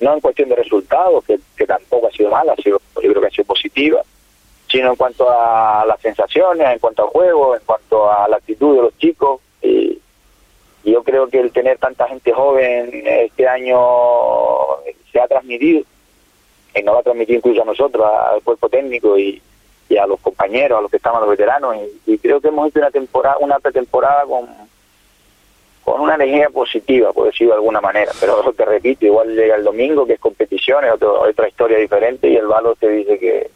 Speaker 13: no en cuestión de resultados, que, que tampoco ha sido mala, ha sido, yo creo que ha sido positiva, sino en cuanto a las sensaciones, en cuanto al juego, en cuanto a la actitud de los chicos. Y, yo creo que el tener tanta gente joven este año se ha transmitido, y nos va a transmitir incluso a nosotros, al cuerpo técnico y, y a los compañeros, a los que estaban los veteranos. Y, creo que hemos hecho una temporada, una pretemporada con con una energía positiva, por decirlo de alguna manera. Pero <laughs> te repito, igual llega el domingo, que es competición, es otra historia diferente, y el Valo te dice que,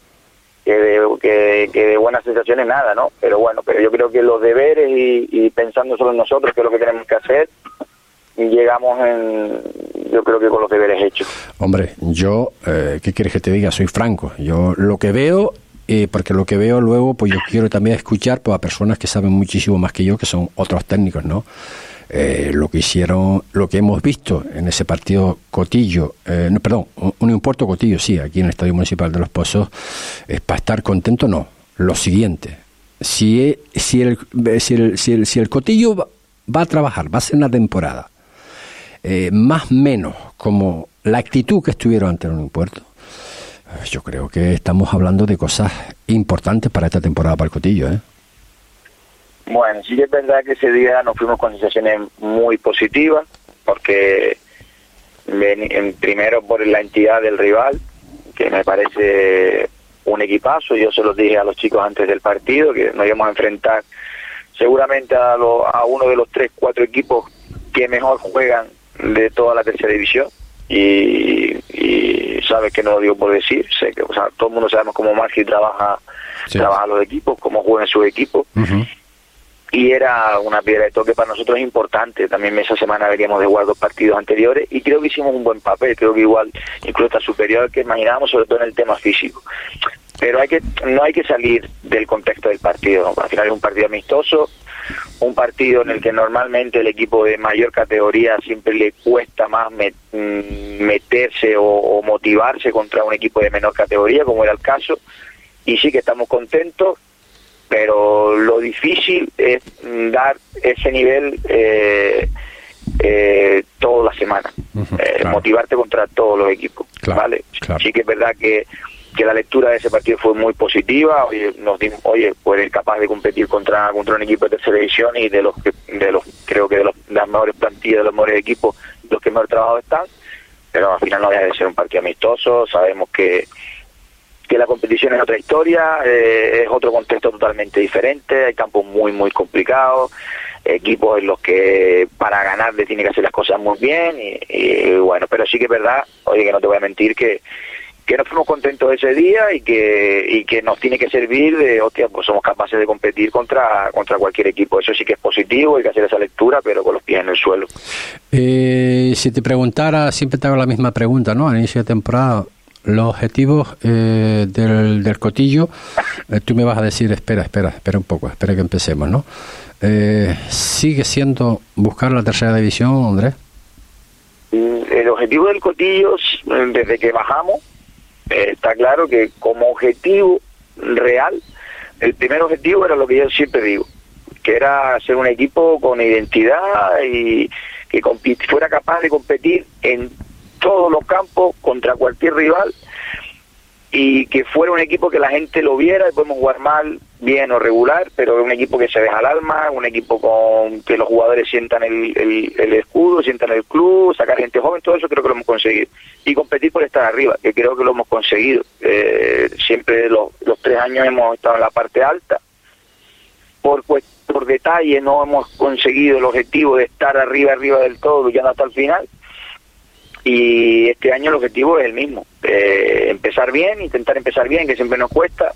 Speaker 13: que, de, que, que de buenas sensaciones nada, ¿no? Pero bueno, pero yo creo que los deberes y, y pensando solo en nosotros, que es lo que tenemos que hacer, llegamos en, yo creo que con los deberes hechos.
Speaker 2: Hombre, yo, eh, ¿qué quieres que te diga? Soy franco. Yo lo que veo, eh, porque lo que veo luego, pues yo quiero también escuchar pues, a personas que saben muchísimo más que yo, que son otros técnicos, ¿no? Eh, lo que hicieron, lo que hemos visto en ese partido Cotillo, eh, no, perdón, un, un importo Cotillo, sí, aquí en el Estadio Municipal de Los Pozos, es para estar contento, no. Lo siguiente, si, si, el, si, el, si, el, si el Cotillo va, a trabajar, va a ser una temporada, eh, más menos como la actitud que estuvieron ante el Unipuerto, eh, yo creo que estamos hablando de cosas importantes para esta temporada para el Cotillo, ¿eh?
Speaker 13: Bueno, sí que es verdad que ese día nos fuimos con sensaciones muy positivas, porque primero por la entidad del rival, que me parece un equipazo, yo se los dije a los chicos antes del partido, que nos íbamos a enfrentar seguramente a, lo- a uno de los tres, cuatro equipos que mejor juegan de toda la tercera división. Y, y sabes que no lo digo por decir, sé que o sea, todo el mundo sabemos cómo Margi trabaja, trabaja los equipos, cómo juegan sus equipos y era una piedra de toque para nosotros importante. También esa semana veníamos de jugar dos partidos anteriores y creo que hicimos un buen papel, creo que igual incluso está superior al que imaginábamos, sobre todo en el tema físico. Pero hay que no hay que salir del contexto del partido. Al final es un partido amistoso, un partido en el que normalmente el equipo de mayor categoría siempre le cuesta más mm, meterse o, o motivarse contra un equipo de menor categoría, como era el caso. Y sí que estamos contentos, pero lo difícil es dar ese nivel eh, eh, toda la semana, Eh, motivarte contra todos los equipos, ¿vale? Sí que es verdad que, que la lectura de ese partido fue muy positiva, oye, nos dimos, oye, pues eres capaz de competir contra, contra un equipo de tercera división y de los que, de los, creo que de, los, de las mejores plantillas, de los mejores equipos, los que mejor trabajo están, pero al final no deja de ser un partido amistoso, sabemos que la competición es otra historia, eh, es otro contexto totalmente diferente, hay campos muy, muy complicados, equipos en los que para ganar le tiene que hacer las cosas muy bien, y, bueno, pero sí que es verdad, oye, que no te voy a mentir que que nos fuimos contentos ese día y que y que nos tiene que servir de, hostia, pues somos capaces de competir contra contra cualquier equipo. Eso sí que es positivo, hay que hacer esa lectura, pero con los pies en el suelo.
Speaker 2: Eh, si te preguntara, siempre te hago la misma pregunta, ¿no? Al inicio de temporada, los objetivos eh, del, del, cotillo, eh, tú me vas a decir, espera, espera, espera un poco, espera que empecemos, ¿no? Eh, ¿Sigue siendo buscar la tercera división, Andrés?
Speaker 13: El objetivo del cotillo, desde que bajamos, está claro que como objetivo real, el primer objetivo era lo que yo siempre digo, que era ser un equipo con identidad y que fuera capaz de competir en todos los campos contra cualquier rival y que fuera un equipo que la gente lo viera y podemos jugar mal, bien o regular, pero un equipo que se deja al alma, un equipo con que los jugadores sientan el, el, escudo, sientan el club, sacar gente joven, todo eso creo que lo hemos conseguido. Y competir por estar arriba, que creo que lo hemos conseguido. Eh, siempre los, tres años hemos estado en la parte alta. Por, pues, por detalle no hemos conseguido el objetivo de estar arriba, arriba del todo, ya hasta el final y este año el objetivo es el mismo, eh, empezar bien, intentar empezar bien, que siempre nos cuesta,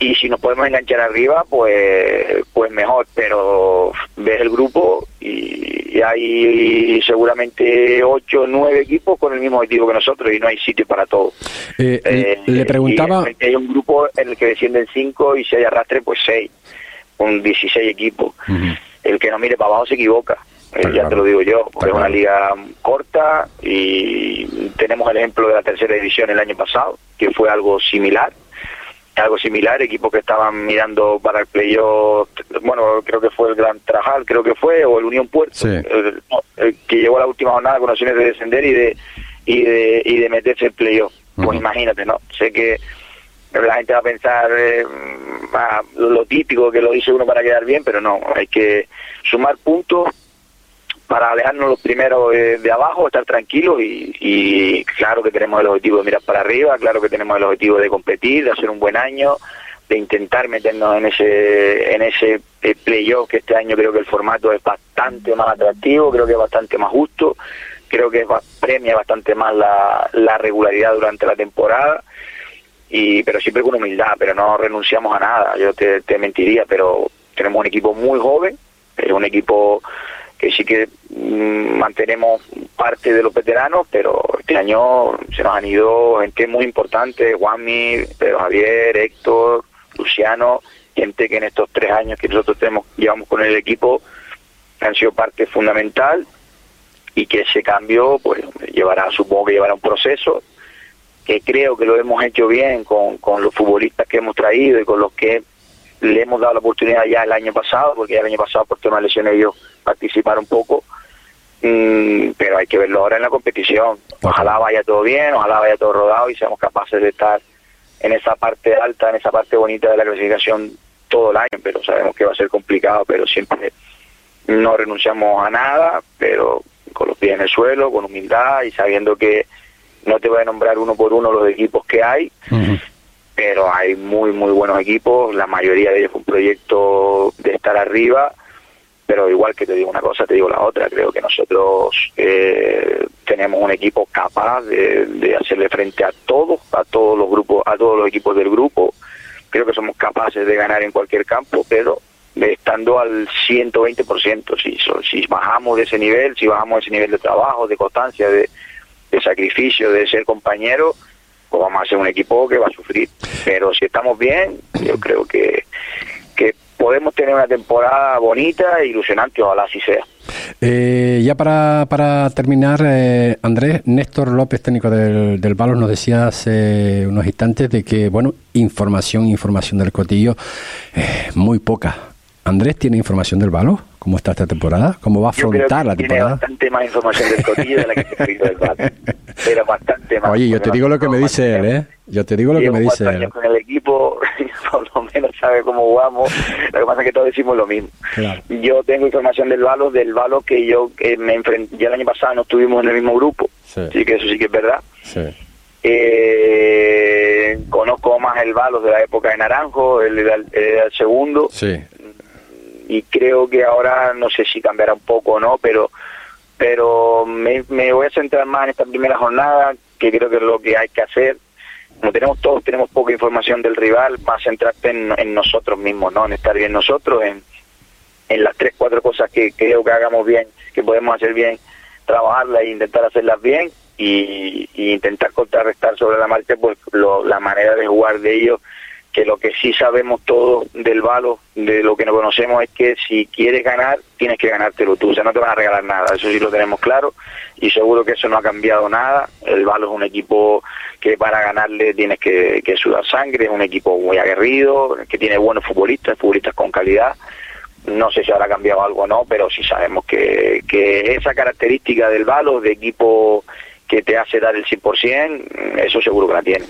Speaker 13: y si nos podemos enganchar arriba, pues pues mejor, pero ves el grupo y, hay seguramente ocho o nueve equipos con el mismo objetivo que nosotros y no hay sitio para todos.
Speaker 2: Eh, eh, le preguntaba...
Speaker 13: hay un grupo en el que descienden cinco y si hay arrastre, pues seis, con 16 equipos. El que no mire para abajo se equivoca. Eh, ya te lo digo yo, porque es una liga corta y tenemos el ejemplo de la tercera división el año pasado, que fue algo similar, algo similar, equipos que estaban mirando para el playoff, bueno, creo que fue el Gran Trajal, creo que fue, o el Unión Puerto, que llegó a la última jornada con opciones de descender y de y de, y de meterse en playoff. Pues imagínate, ¿no? Sé que la gente va a pensar eh, lo típico que lo dice uno para quedar bien, pero no, hay que sumar puntos para alejarnos los primeros de, abajo, estar tranquilos y, claro que tenemos el objetivo de mirar para arriba, claro que tenemos el objetivo de competir, de hacer un buen año, de intentar meternos en ese en ese eh, playoff que este año creo que el formato es bastante más atractivo, creo que es bastante más justo, creo que premia bastante más la, la regularidad durante la temporada. Y pero siempre con humildad, pero no renunciamos a nada, yo te, te mentiría, pero tenemos un equipo muy joven, es un equipo que sí que mm, mantenemos parte de los veteranos, pero este año se nos han ido gente muy importante, Juanmi, Pedro Javier, Héctor, Luciano, gente que en estos tres años que nosotros tenemos, llevamos con el equipo han sido parte fundamental y que ese cambio pues llevará, supongo que llevará un proceso que creo que lo hemos hecho bien con, con los futbolistas que hemos traído y con los que le hemos dado la oportunidad ya el año pasado, porque ya el año pasado por temas de lesiones ellos participaron poco, mm, pero hay que verlo ahora en la competición. Ojalá vaya todo bien, ojalá vaya todo rodado y seamos capaces de estar en esa parte alta, en esa parte bonita de la clasificación todo el año, pero sabemos que va a ser complicado, pero siempre no renunciamos a nada, pero con los pies en el suelo, con humildad y sabiendo que no te voy a nombrar uno por uno los equipos que hay, pero hay muy, muy buenos equipos, la mayoría de ellos fue un proyecto de estar arriba, pero igual que te digo una cosa, te digo la otra, creo que nosotros eh, tenemos un equipo capaz de, hacerle frente a todos, a todos los grupos, a todos los equipos del grupo, creo que somos capaces de ganar en cualquier campo, pero estando al 120%, si, si bajamos de ese nivel, si bajamos de ese nivel de trabajo, de constancia, de, de sacrificio, de ser compañero, pues vamos a ser un equipo que va a sufrir. Pero si estamos bien, yo <clears throat> creo que, que podemos tener una temporada bonita e ilusionante, ojalá así sea.
Speaker 2: Eh, ya para, para terminar, eh, Andrés, Néstor López, técnico del, del Balos, nos decía hace unos instantes de que, bueno, información, información del cotillo, eh, muy poca. Andrés, ¿tiene información del Balos? ¿Cómo está esta temporada? ¿Cómo va a afrontar la temporada?
Speaker 13: Tiene bastante más información del cotillo de la que se del Balos. <laughs> Pero bastante más.
Speaker 2: Oye, yo te digo lo que me dice él, ¿eh? Yo te digo lo que me dice él.
Speaker 13: con el equipo, <laughs> por lo menos sabe cómo jugamos. Lo que pasa es que todos decimos lo mismo. Yo tengo información del Valo, del Valo que yo me enfrenté, ya el año pasado no estuvimos en el mismo grupo, así que eso sí que es verdad. Eh, conozco más el Valo de la época de Naranjo, él era, el segundo. Y creo que ahora no sé si cambiará un poco o no, pero pero me, voy a centrar más en esta primera jornada, que creo que es lo que hay que hacer como tenemos todos, tenemos poca información del rival, más centrarte en, nosotros mismos, ¿no? En estar bien nosotros, en, en las tres, cuatro cosas que, creo que hagamos bien, que podemos hacer bien, trabajarlas e intentar hacerlas bien y, intentar contrarrestar sobre la marcha pues la manera de jugar de ellos que lo que sí sabemos todos del balo, de lo que no conocemos, es que si quieres ganar, tienes que ganártelo tú, o sea, no te van a regalar nada, eso sí lo tenemos claro, y seguro que eso no ha cambiado nada, el balo es un equipo que para ganarle tienes que, sudar sangre, es un equipo muy aguerrido, que tiene buenos futbolistas, futbolistas con calidad, no sé si habrá cambiado algo o no, pero sí sabemos que, que esa característica del balo, de equipo que te hace dar el 100%, eso seguro que la tiene.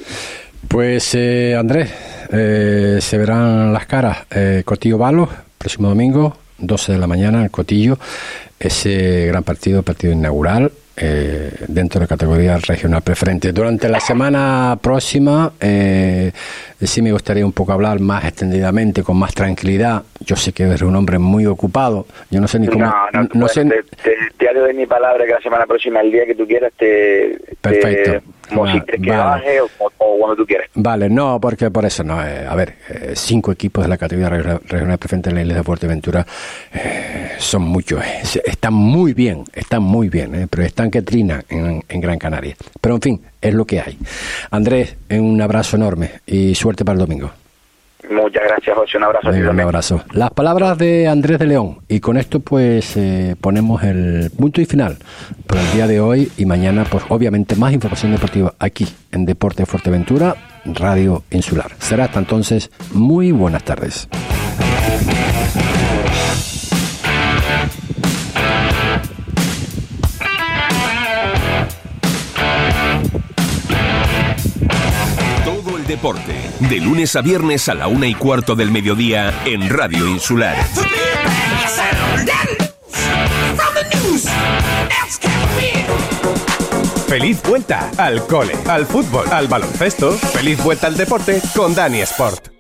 Speaker 2: Pues eh, Andrés, eh, se verán las caras. Eh, Cotillo Balos, próximo domingo, 12 de la mañana, el Cotillo. Ese gran partido, partido inaugural, eh, dentro de la categoría regional preferente. Durante la semana próxima eh, sí me gustaría un poco hablar más extendidamente, con más tranquilidad. Yo sé que eres un hombre muy ocupado. Yo no sé ni cómo.
Speaker 13: No, no, sé. Te, te, de mi palabra que la semana próxima, el día que tú quieras, te.
Speaker 2: Perfecto.
Speaker 13: Como si que baje o, cuando tú quieras.
Speaker 2: Vale, no, porque por eso no. Eh, a ver, eh, cinco equipos de la categoría regional, preferente en la isla de Fuerteventura eh, son muchos. están muy bien, están muy bien, pero están que trinan en, en Gran Canaria. Pero en fin, es lo que hay. Andrés, un abrazo enorme y suerte para el domingo.
Speaker 13: Muchas gracias, José. Un abrazo.
Speaker 2: un abrazo. Las palabras de Andrés de León. Y con esto, pues, eh, ponemos el punto y final por el día de hoy y mañana, pues, obviamente, más información deportiva aquí en Deporte Fuerteventura, Radio Insular. Será hasta entonces. Muy buenas tardes.
Speaker 1: Deporte. De lunes a viernes a la una y cuarto del mediodía en Radio Insular.
Speaker 14: Feliz vuelta al cole, al fútbol, al baloncesto. Feliz vuelta al deporte con Dani Sport.